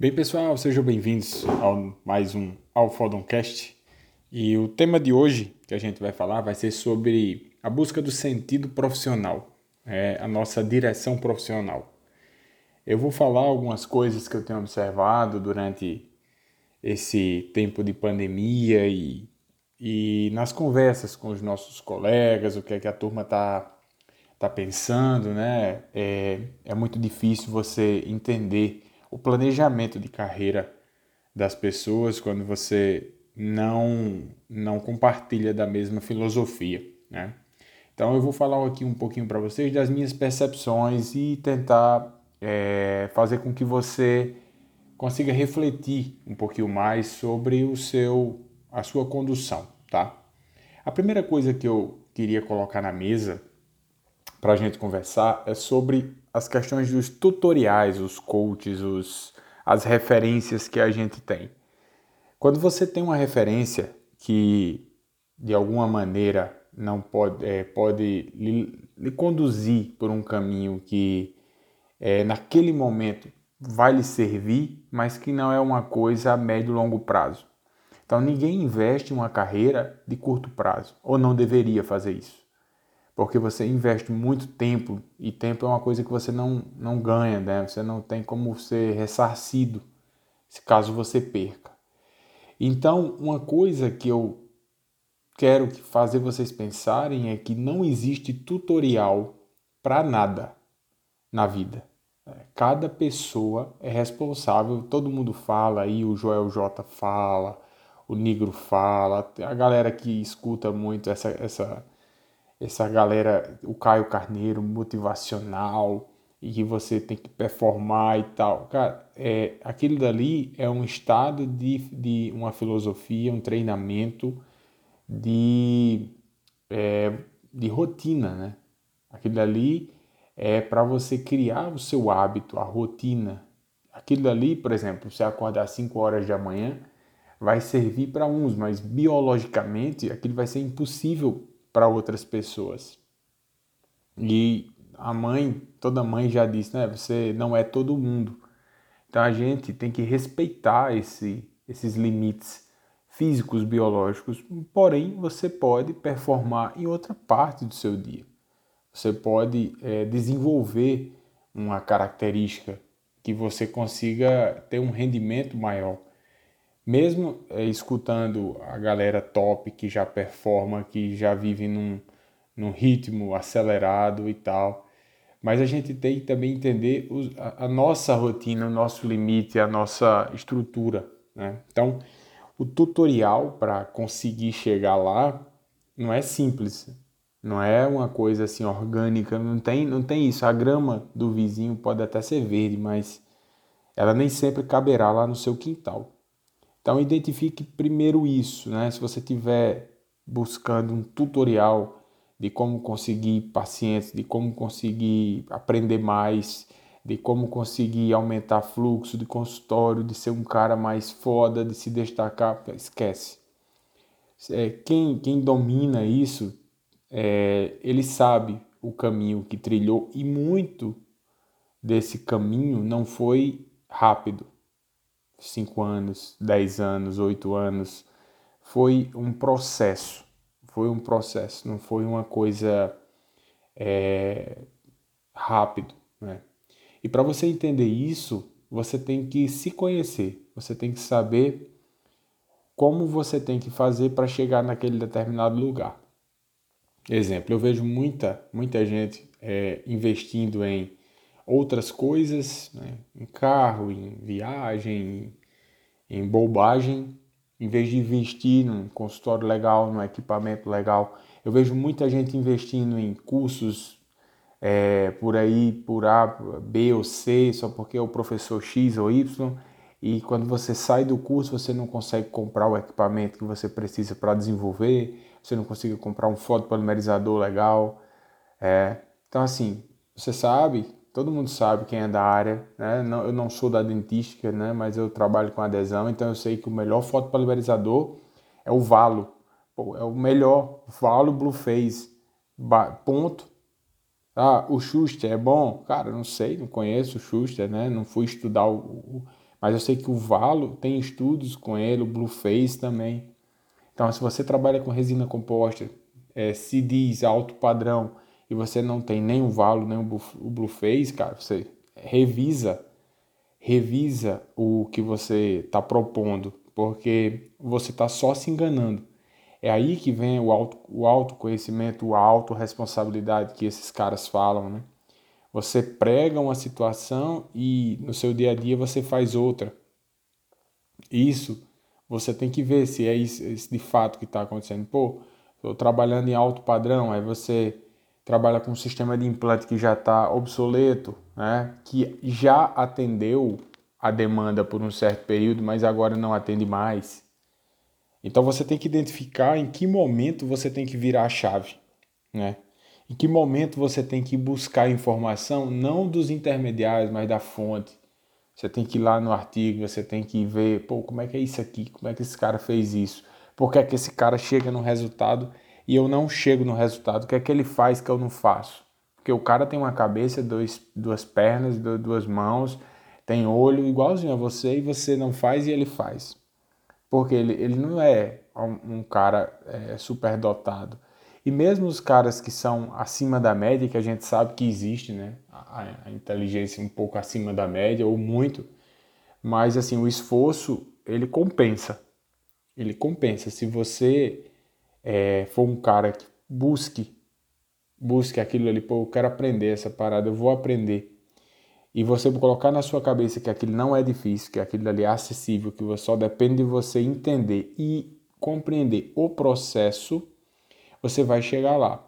Bem, pessoal, sejam bem-vindos a mais um Alfodoncast. E o tema de hoje que a gente vai falar vai ser sobre a busca do sentido profissional, é a nossa direção profissional. Eu vou falar algumas coisas que eu tenho observado durante esse tempo de pandemia e, e nas conversas com os nossos colegas, o que é que a turma está tá pensando, né? É, é muito difícil você entender o planejamento de carreira das pessoas quando você não não compartilha da mesma filosofia, né? Então eu vou falar aqui um pouquinho para vocês das minhas percepções e tentar é, fazer com que você consiga refletir um pouquinho mais sobre o seu a sua condução, tá? A primeira coisa que eu queria colocar na mesa para a gente conversar é sobre as questões dos tutoriais, os coaches, os, as referências que a gente tem. Quando você tem uma referência que de alguma maneira não pode, é, pode lhe, lhe, conduzir por um caminho que é, naquele momento vai lhe servir, mas que não é uma coisa a médio e longo prazo. Então ninguém investe em uma carreira de curto prazo, ou não deveria fazer isso porque você investe muito tempo e tempo é uma coisa que você não, não ganha, né? Você não tem como ser ressarcido caso você perca. Então, uma coisa que eu quero fazer vocês pensarem é que não existe tutorial para nada na vida. É, cada pessoa é responsável, todo mundo fala aí, o Joel J fala, o Negro fala, a galera que escuta muito essa, essa essa galera, o Caio Carneiro, motivacional, e que você tem que performar e tal. Cara, é, aquilo dali é um estado de, de uma filosofia, um treinamento de, é, de rotina, né? Aquilo dali é para você criar o seu hábito, a rotina. Aquilo dali, por exemplo, você acordar às 5 horas da manhã, vai servir para uns, mas biologicamente aquilo vai ser impossível para outras pessoas. E a mãe, toda mãe já disse, né? Você não é todo mundo. Então a gente tem que respeitar esse, esses limites físicos, biológicos. Porém, você pode performar em outra parte do seu dia. Você pode é, desenvolver uma característica que você consiga ter um rendimento maior mesmo é, escutando a galera top que já performa, que já vive num, num ritmo acelerado e tal, mas a gente tem que também entender a, a, nossa rotina, o nosso limite, a nossa estrutura. Né? Então, o tutorial para conseguir chegar lá não é simples, não é uma coisa assim orgânica, não tem, não tem isso. A grama do vizinho pode até ser verde, mas ela nem sempre caberá lá no seu quintal. Então identifique primeiro isso, né? Se você estiver buscando um tutorial de como conseguir pacientes, de como conseguir aprender mais, de como conseguir aumentar fluxo de consultório, de ser um cara mais foda, de se destacar, esquece. É, quem, quem domina isso, é, ele sabe o caminho que trilhou e muito desse caminho não foi rápido, cinco anos, dez anos, oito anos, foi um processo. Foi um processo, não foi uma coisa é, rápido. Né? E para você entender isso, você tem que se conhecer, você tem que saber como você tem que fazer para chegar naquele determinado lugar. Exemplo, eu vejo muita, muita gente é, investindo em outras coisas, né? em carro, em viagem, em bobagem, em vez de investir num consultório legal, num equipamento legal. Eu vejo muita gente investindo em cursos é, por aí, por A, B ou C, só porque é o professor X ou Y, e quando você sai do curso você não consegue comprar o equipamento que você precisa para desenvolver, você não consegue comprar um fotopolimerizador legal. É. Então, assim, você sabe todo mundo sabe quem é da área, né? Não, eu não sou da dentística, né? Mas eu trabalho com adesão, então eu sei que o melhor fotopolimerizador é o Valo. Pô, é o melhor Valo Blue Phase. Ponto. Ah, o Schuster é bom? Cara, não sei, não conheço o Schuster, né? Não fui estudar o, o Mas eu sei que o Valo tem estudos com ele, o Blueface também. Então, se você trabalha com resina composta, é, CDs alto padrão, e você não tem nem o Valo, nem o Blueface, cara, você revisa, revisa o que você está propondo, porque você está só se enganando. É aí que vem o, auto, o autoconhecimento, a autorresponsabilidade que esses caras falam, né? Você prega uma situação e no seu dia a dia você faz outra. Isso você tem que ver se é isso, isso de fato que está acontecendo. Pô, estou trabalhando em alto padrão, aí você trabalha com um sistema de implante que já está obsoleto, né? que já atendeu a demanda por um certo período, mas agora não atende mais. Então você tem que identificar em que momento você tem que virar a chave, né? Em que momento você tem que buscar informação não dos intermediários, mas da fonte. Você tem que ir lá no artigo, você tem que ver, pô, como é que é isso aqui? Como é que esse cara fez isso? Por que é que esse cara chega no resultado e eu não chego no resultado? O que é que ele faz que eu não faço? Porque o cara tem uma cabeça, dois, duas pernas, duas mãos, tem olho igualzinho a você e você não faz e ele faz. Porque ele, ele não é um, cara é, superdotado. E mesmo os caras que são acima da média, que a gente sabe que existe, né? A, a inteligência um pouco acima da média ou muito, mas assim, o esforço, ele compensa. Ele compensa. Se você é, for um cara que busque, busque aquilo ali, pô, eu quero aprender essa parada, eu vou aprender. E você colocar na sua cabeça que aquilo não é difícil, que aquilo ali é acessível, que só depende de você entender e compreender o processo, você vai chegar lá.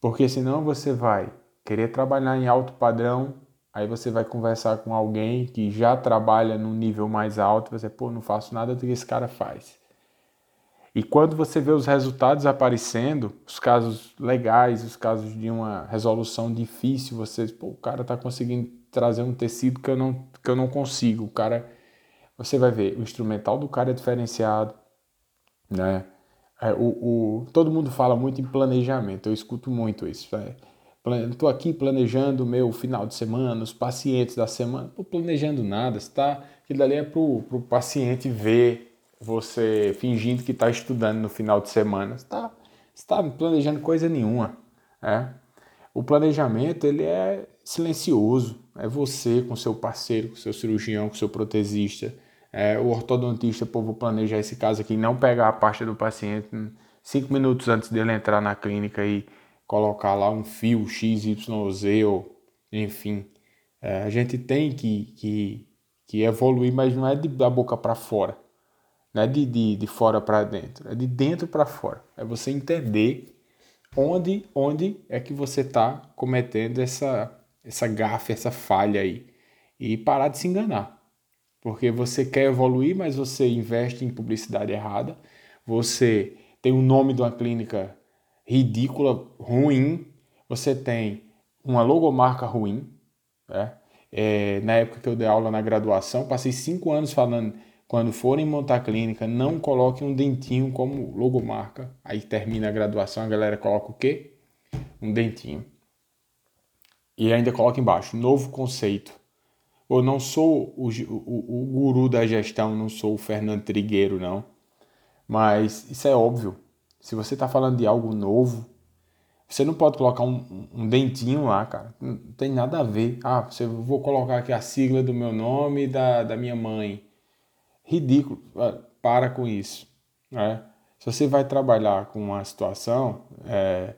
Porque senão você vai querer trabalhar em alto padrão, aí você vai conversar com alguém que já trabalha num nível mais alto, você, pô, não faço nada do que esse cara faz. E quando você vê os resultados aparecendo, os casos legais, os casos de uma resolução difícil, você, pô, o cara está conseguindo trazer um tecido que eu não que eu não consigo. O cara, você vai ver, o instrumental do cara é diferenciado, né? É, o, o, todo mundo fala muito em planejamento, eu escuto muito isso. Estou aqui planejando o meu final de semana, os pacientes da semana. Estou planejando nada, está? Aquilo ali é para o paciente ver você fingindo que está estudando no final de semana. Você está tá planejando coisa nenhuma. É? O planejamento ele é silencioso. É você com seu parceiro, com seu cirurgião, com seu protesista é, o ortodontista, pô, vou planejar esse caso aqui, não pegar a pasta do paciente cinco minutos antes dele entrar na clínica e colocar lá um fio XYZ ou enfim. É, a gente tem que, que, que evoluir, mas não é de, da boca para fora. Não é de, de, de fora para dentro, é de dentro para fora. É você entender onde, onde é que você está cometendo essa, essa gafe, essa falha aí. E parar de se enganar. Porque você quer evoluir, mas você investe em publicidade errada. Você tem o nome de uma clínica ridícula, ruim. Você tem uma logomarca ruim. Né? É, na época que eu dei aula na graduação, passei cinco anos falando quando forem montar clínica, não coloquem um dentinho como logomarca. Aí termina a graduação, a galera coloca o quê? Um dentinho. E ainda coloca embaixo, novo conceito. Eu não sou o, o, o guru da gestão, não sou o Fernando Trigueiro, não. Mas isso é óbvio. Se você está falando de algo novo, você não pode colocar um, um, dentinho lá, cara. Não tem nada a ver. Ah, você, vou colocar aqui a sigla do meu nome e da, da minha mãe. Ridículo. Ah, para com isso. Né? Se você vai trabalhar com uma situação é,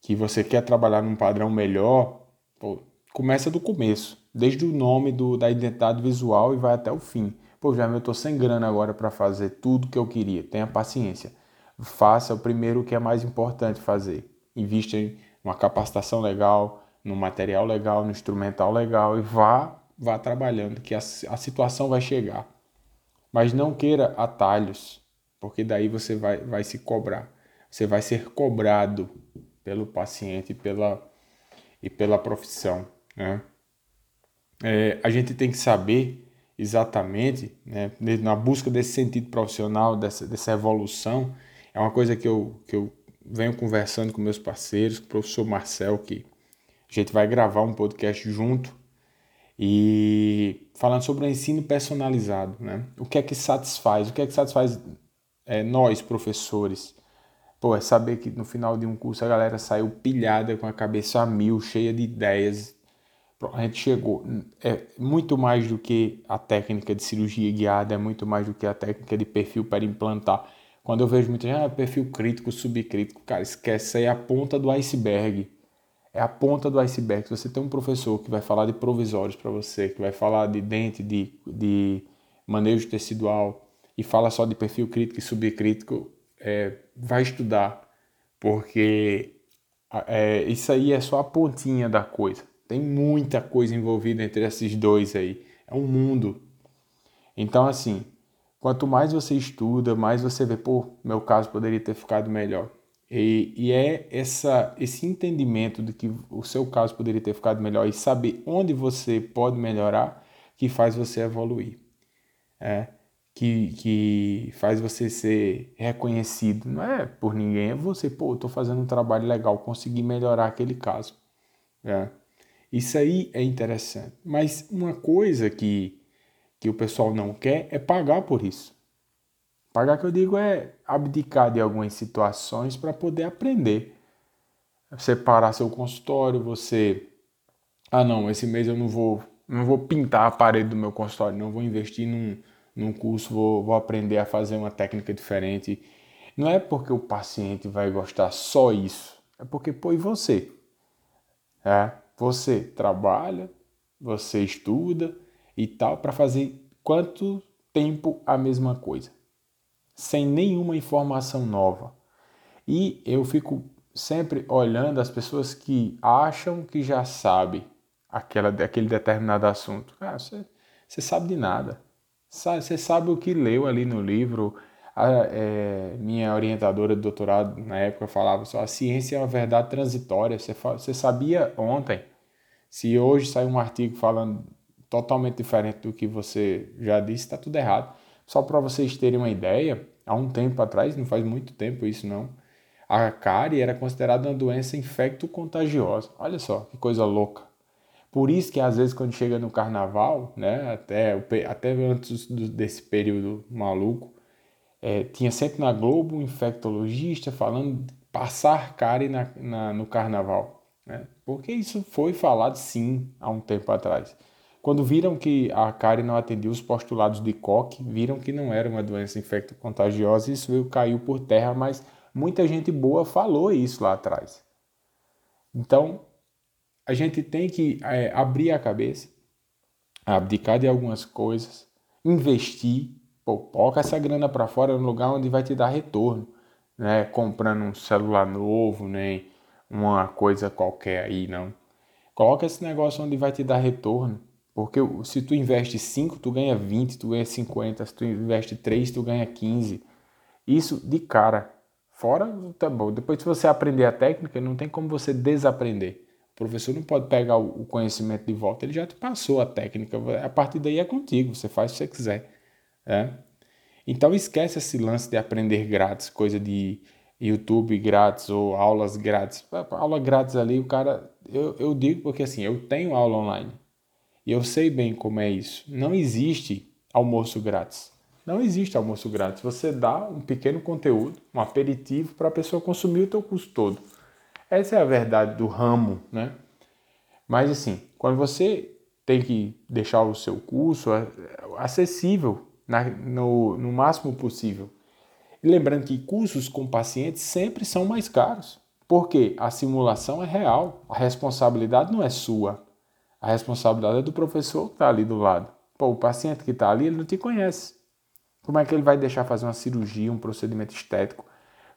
que você quer trabalhar num padrão melhor, pô, começa do começo desde o nome do, da identidade visual e vai até o fim. Pô, já eu estou sem grana agora para fazer tudo que eu queria. Tenha paciência. Faça o primeiro que é mais importante fazer. Invista em uma capacitação legal, no material legal, no instrumental legal e vá, vá trabalhando, que a, a situação vai chegar. Mas não queira atalhos, porque daí você vai, vai se cobrar. Você vai ser cobrado pelo paciente pela, e pela profissão. Né? é, a gente tem que saber exatamente, né, na busca desse sentido profissional, dessa, dessa evolução, é uma coisa que eu, que eu venho conversando com meus parceiros, com o professor Marcel, que a gente vai gravar um podcast junto e falando sobre o ensino personalizado, né? O que é que satisfaz? O que é que satisfaz é, nós, professores? Pô, é saber que no final de um curso a galera saiu pilhada com a cabeça a mil, cheia de ideias. A gente chegou. É muito mais do que a técnica de cirurgia guiada, é muito mais do que a técnica de perfil para implantar. Quando eu vejo muita gente, ah, perfil crítico, subcrítico, cara, esquece, aí é a ponta do iceberg é a ponta do iceberg. Se você tem um professor que vai falar de provisórios para você, que vai falar de dente, de, de manejo tecidual e fala só de perfil crítico e subcrítico, é, vai estudar, porque é, isso aí é só a pontinha da coisa. Tem muita coisa envolvida entre esses dois aí. É um mundo. Então, assim, quanto mais você estuda, mais você vê, pô, meu caso poderia ter ficado melhor. E, e, é essa, esse entendimento de que o seu caso poderia ter ficado melhor e saber onde você pode melhorar que faz você evoluir. É, que, que faz você ser reconhecido. Não é por ninguém, é você, pô, estou fazendo um trabalho legal, consegui melhorar aquele caso. É. Isso aí é interessante. Mas uma coisa que, que o pessoal não quer é pagar por isso. Pagar que eu digo é abdicar de algumas situações para poder aprender. Separar seu consultório, você ah não, esse mês eu não vou não vou pintar a parede do meu consultório, não vou investir num, num curso, vou, vou aprender a fazer uma técnica diferente. Não é porque o paciente vai gostar só isso, é porque pô, e você? É, você trabalha, você estuda e tal para fazer quanto tempo a mesma coisa? Sem nenhuma informação nova. E eu fico sempre olhando as pessoas que acham que já sabem aquela, aquele determinado assunto. Ah, você, você sabe de nada. Você sabe o que leu ali no livro. A, é, minha orientadora de doutorado na época falava só: a ciência é uma verdade transitória. Você, você sabia ontem. Se hoje sai um artigo falando totalmente diferente do que você já disse, está tudo errado. Só para vocês terem uma ideia, há um tempo atrás, não faz muito tempo isso não, a cárie era considerada uma doença infecto-contagiosa. Olha só, que coisa louca. Por isso que às vezes quando chega no carnaval, né, até, até antes desse período maluco, é, tinha sempre na Globo um infectologista falando de passar cárie na, na, no carnaval. Né? Porque isso foi falado sim há um tempo atrás. Quando viram que a cárie não atendia os postulados de Koch, viram que não era uma doença infecto-contagiosa, isso veio, caiu por terra, mas muita gente boa falou isso lá atrás. Então, a gente tem que é, abrir a cabeça, abdicar de algumas coisas, investir, coloca essa grana para fora no lugar onde vai te dar retorno, né? Comprando um celular novo, nem uma coisa qualquer aí, não. Coloca esse negócio onde vai te dar retorno. Porque se tu investe 5, tu ganha 20, tu ganha 50, se tu investe 3, tu ganha 15. Isso de cara. Fora, tá bom. Depois se você aprender a técnica, não tem como você desaprender. O professor não pode pegar o conhecimento de volta, ele já te passou a técnica. A partir daí é contigo, você faz o que você quiser. É? Então esquece esse lance de aprender grátis, coisa de YouTube grátis ou aulas grátis. Aula grátis ali, o cara. Eu, eu digo porque assim, eu tenho aula online. E eu sei bem como é isso. Não existe almoço grátis. Não existe almoço grátis. Você dá um pequeno conteúdo, um aperitivo para a pessoa consumir o teu curso todo. Essa é a verdade do ramo, né? Mas assim, quando você tem que deixar o seu curso acessível na, no, no máximo possível. E lembrando que cursos com pacientes sempre são mais caros, porque a simulação é real, a responsabilidade não é sua. A responsabilidade é do professor que está ali do lado. Pô, o paciente que está ali, ele não te conhece. Como é que ele vai deixar fazer uma cirurgia, um procedimento estético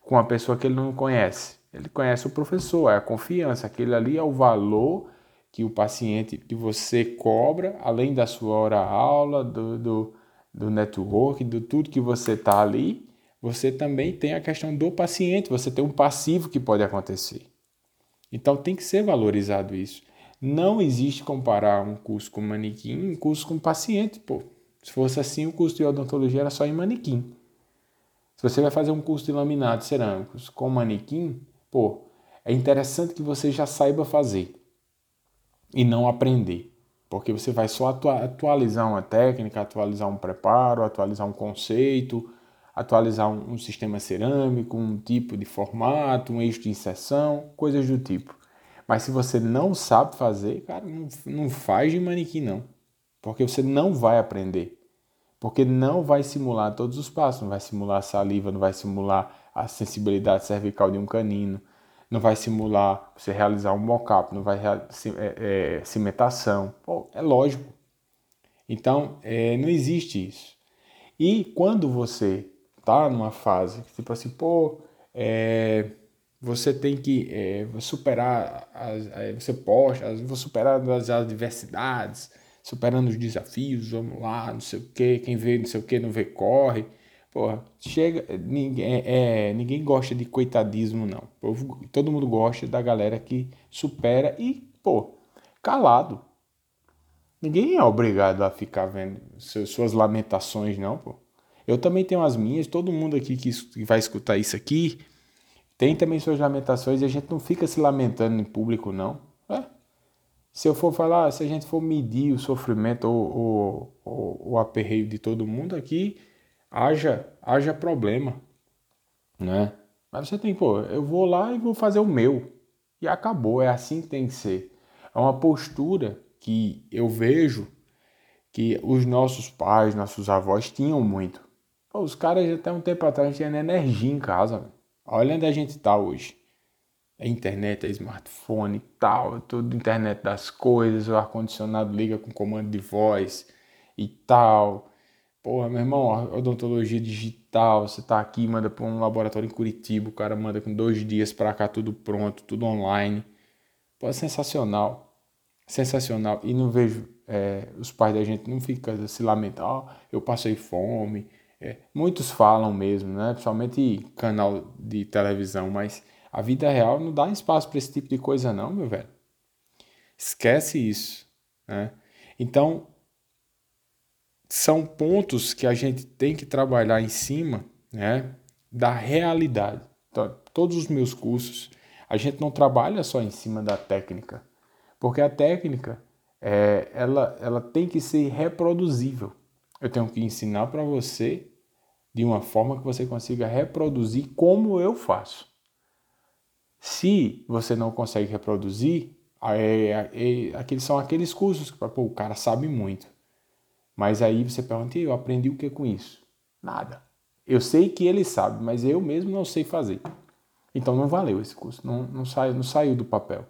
com uma pessoa que ele não conhece? Ele conhece o professor, é a confiança. Aquele ali é o valor que o paciente, que você cobra, além da sua hora-aula, do, do, do network, do tudo que você está ali, você também tem a questão do paciente, você tem um passivo que pode acontecer. Então tem que ser valorizado isso. Não existe comparar um curso com manequim e um curso com paciente, pô. Se fosse assim, o curso de odontologia era só em manequim. Se você vai fazer um curso de laminado cerâmicos com manequim, pô, é interessante que você já saiba fazer e não aprender. Porque você vai só atualizar uma técnica, atualizar um preparo, atualizar um conceito, atualizar um, um sistema cerâmico, um tipo de formato, um eixo de inserção, coisas do tipo. Mas se você não sabe fazer, cara, não, não faz de manequim não. Porque você não vai aprender. Porque não vai simular todos os passos, não vai simular a saliva, não vai simular a sensibilidade cervical de um canino, não vai simular você realizar um mockup, não vai é, é, cimentação. Pô, é lógico. Então, é, não existe isso. E quando você tá numa fase tipo assim, pô, é, você tem que é, superar, as, é, você posta, vou superar as adversidades, superando os desafios, vamos lá, não sei o que, quem vê não sei o que não vê corre. Porra, chega, ninguém, é, é, ninguém gosta de coitadismo, não. Todo mundo gosta da galera que supera e, pô, calado. Ninguém é obrigado a ficar vendo suas lamentações, não, pô. Eu também tenho as minhas, todo mundo aqui que vai escutar isso aqui tem também suas lamentações e a gente não fica se lamentando em público, não. É. Se eu for falar, se a gente for medir o sofrimento ou, ou, o aperreio de todo mundo aqui, haja, haja problema, né? Mas você tem, pô, eu vou lá e vou fazer o meu. E acabou, é assim que tem que ser. É uma postura que eu vejo que os nossos pais, nossos avós tinham muito. Pô, os caras até um tempo atrás tinham energia em casa. Olha onde a gente tá hoje. É internet, é smartphone tal, é tudo internet das coisas, o ar-condicionado liga com comando de voz e tal. Porra, meu irmão, odontologia digital, você tá aqui, manda para um laboratório em Curitiba, o cara manda com dois dias para cá tudo pronto, tudo online. Pô, é sensacional. Sensacional. E não vejo, é, os pais da gente não ficam se lamentando, oh, eu passei fome, é, muitos falam mesmo, né? principalmente canal de televisão, mas a vida real não dá espaço para esse tipo de coisa, não, meu velho. Esquece isso. Né? Então, são pontos que a gente tem que trabalhar em cima né, da realidade. Então, todos os meus cursos, a gente não trabalha só em cima da técnica, porque a técnica é, ela, ela tem que ser reproduzível. Eu tenho que ensinar para você de uma forma que você consiga reproduzir como eu faço. Se você não consegue reproduzir, é, é, aqueles são aqueles cursos que pô, o cara sabe muito. Mas aí você pergunta, eu aprendi o que com isso? Nada. Eu sei que ele sabe, mas eu mesmo não sei fazer. Então não valeu esse curso, não, não, saiu, não saiu do papel.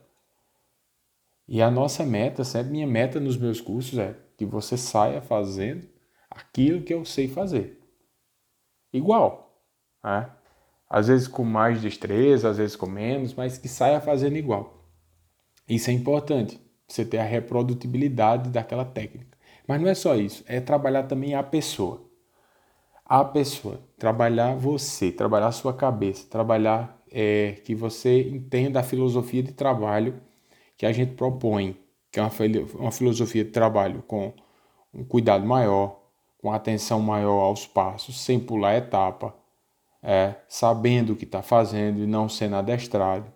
E a nossa meta, sempre minha meta nos meus cursos é que você saia fazendo aquilo que eu sei fazer. Igual. Né? Às vezes com mais destreza, às vezes com menos, mas que saia fazendo igual. Isso é importante, você ter a reprodutibilidade daquela técnica. Mas não é só isso, é trabalhar também a pessoa. A pessoa, trabalhar você, trabalhar a sua cabeça, trabalhar é, que você entenda a filosofia de trabalho que a gente propõe, que é uma, uma filosofia de trabalho com um cuidado maior, com atenção maior aos passos, sem pular etapa, é, sabendo o que está fazendo e não sendo adestrado.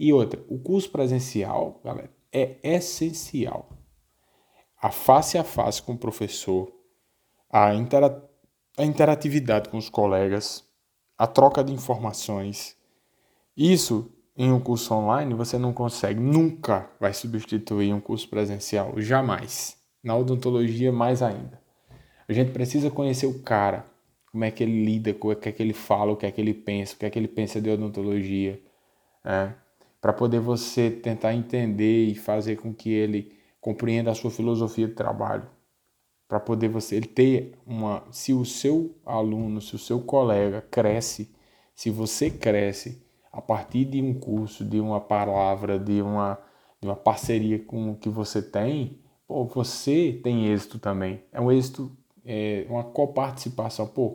E outra, o curso presencial, galera, é essencial. A face a face com o professor, a, intera a interatividade com os colegas, a troca de informações. Isso em um curso online você não consegue, nunca vai substituir um curso presencial, jamais. Na odontologia, mais ainda. A gente precisa conhecer o cara, como é que ele lida, o que é que ele fala, o que é que ele pensa, o que é que ele pensa de odontologia, né? para poder você tentar entender e fazer com que ele compreenda a sua filosofia de trabalho, para poder você ter uma, se o seu aluno, se o seu colega cresce, se você cresce a partir de um curso, de uma palavra, de uma, de uma parceria com o que você tem, pô, você tem êxito também. É um êxito é, uma coparticipação. Pô,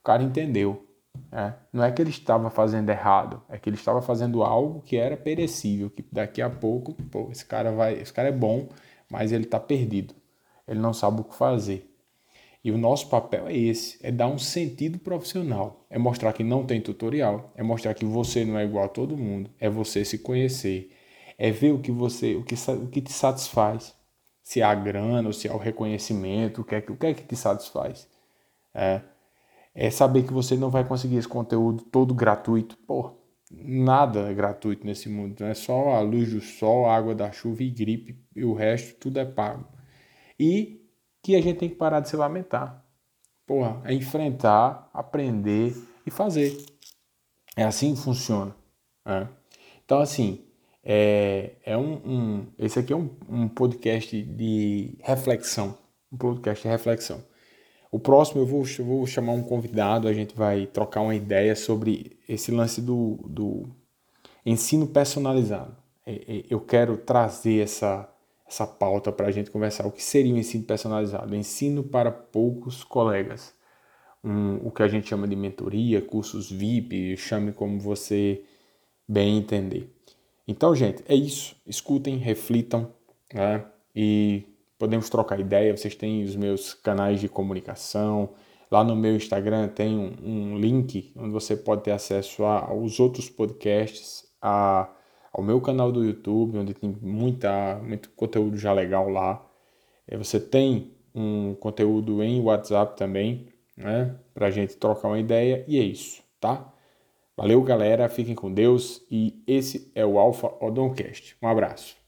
o cara entendeu. Né? Não é que ele estava fazendo errado, é que ele estava fazendo algo que era perecível, que daqui a pouco, pô, esse cara vai, esse cara é bom, mas ele está perdido. Ele não sabe o que fazer. E o nosso papel é esse, é dar um sentido profissional, é mostrar que não tem tutorial, é mostrar que você não é igual a todo mundo, é você se conhecer, é ver o que você, o que, o que te satisfaz, se é a grana ou se é o reconhecimento, o que é que, o que, é que te satisfaz. É, é saber que você não vai conseguir esse conteúdo todo gratuito. Pô, nada é gratuito nesse mundo. Não é só a luz do sol, a água da chuva e gripe, e o resto tudo é pago. E que a gente tem que parar de se lamentar. Porra, é enfrentar, aprender e fazer. É assim que funciona. Né? Então, assim, é, é um, um, esse aqui é um, um podcast de reflexão. Um podcast de reflexão. O próximo eu vou, eu vou chamar um convidado, a gente vai trocar uma ideia sobre esse lance do, do ensino personalizado. É, é, eu quero trazer essa, essa pauta para a gente conversar. O que seria o ensino personalizado? Ensino para poucos colegas. Um, o que a gente chama de mentoria, cursos VIP, chame como você bem entender. Então, gente, é isso. Escutem, reflitam né? e podemos trocar ideia. Vocês têm os meus canais de comunicação. Lá no meu Instagram tem um, um link onde você pode ter acesso aos outros podcasts, a, ao meu canal do YouTube, onde tem muita, muito conteúdo já legal lá. É, você tem um conteúdo em WhatsApp também, né? Para gente trocar uma ideia. E é isso, tá? Valeu, galera. Fiquem com Deus. E esse é o Alpha Odoncast. Um abraço.